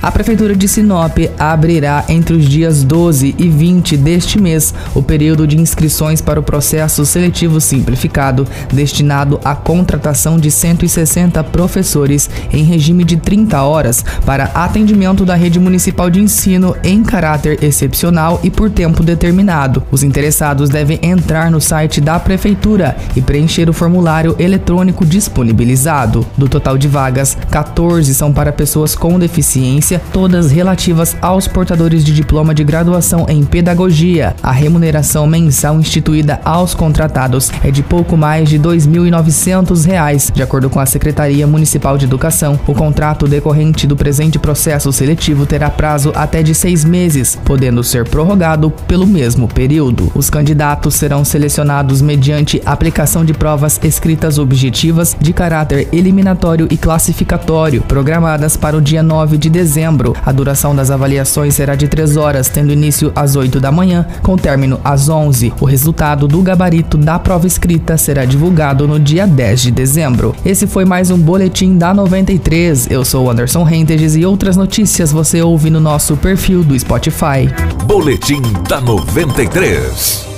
A Prefeitura de Sinop abrirá entre os dias 12 e 20 deste mês o período de inscrições para o processo seletivo simplificado, destinado à contratação de 160 professores em regime de 30 horas para atendimento da rede municipal de ensino em caráter excepcional e por tempo determinado. Os interessados devem entrar no site da Prefeitura e preencher o formulário eletrônico disponibilizado. Do total de vagas, 14 são para pessoas com deficiência todas relativas aos portadores de diploma de graduação em pedagogia. A remuneração mensal instituída aos contratados é de pouco mais de R$ 2.900, de acordo com a Secretaria Municipal de Educação. O contrato decorrente do presente processo seletivo terá prazo até de seis meses, podendo ser prorrogado pelo mesmo período. Os candidatos serão selecionados mediante aplicação de provas escritas objetivas de caráter eliminatório e classificatório, programadas para o dia 9 de dezembro dezembro. A duração das avaliações será de 3 horas, tendo início às 8 da manhã, com término às 11. O resultado do gabarito da prova escrita será divulgado no dia 10 de dezembro. Esse foi mais um boletim da 93. Eu sou Anderson Rentes e outras notícias você ouve no nosso perfil do Spotify. Boletim da 93.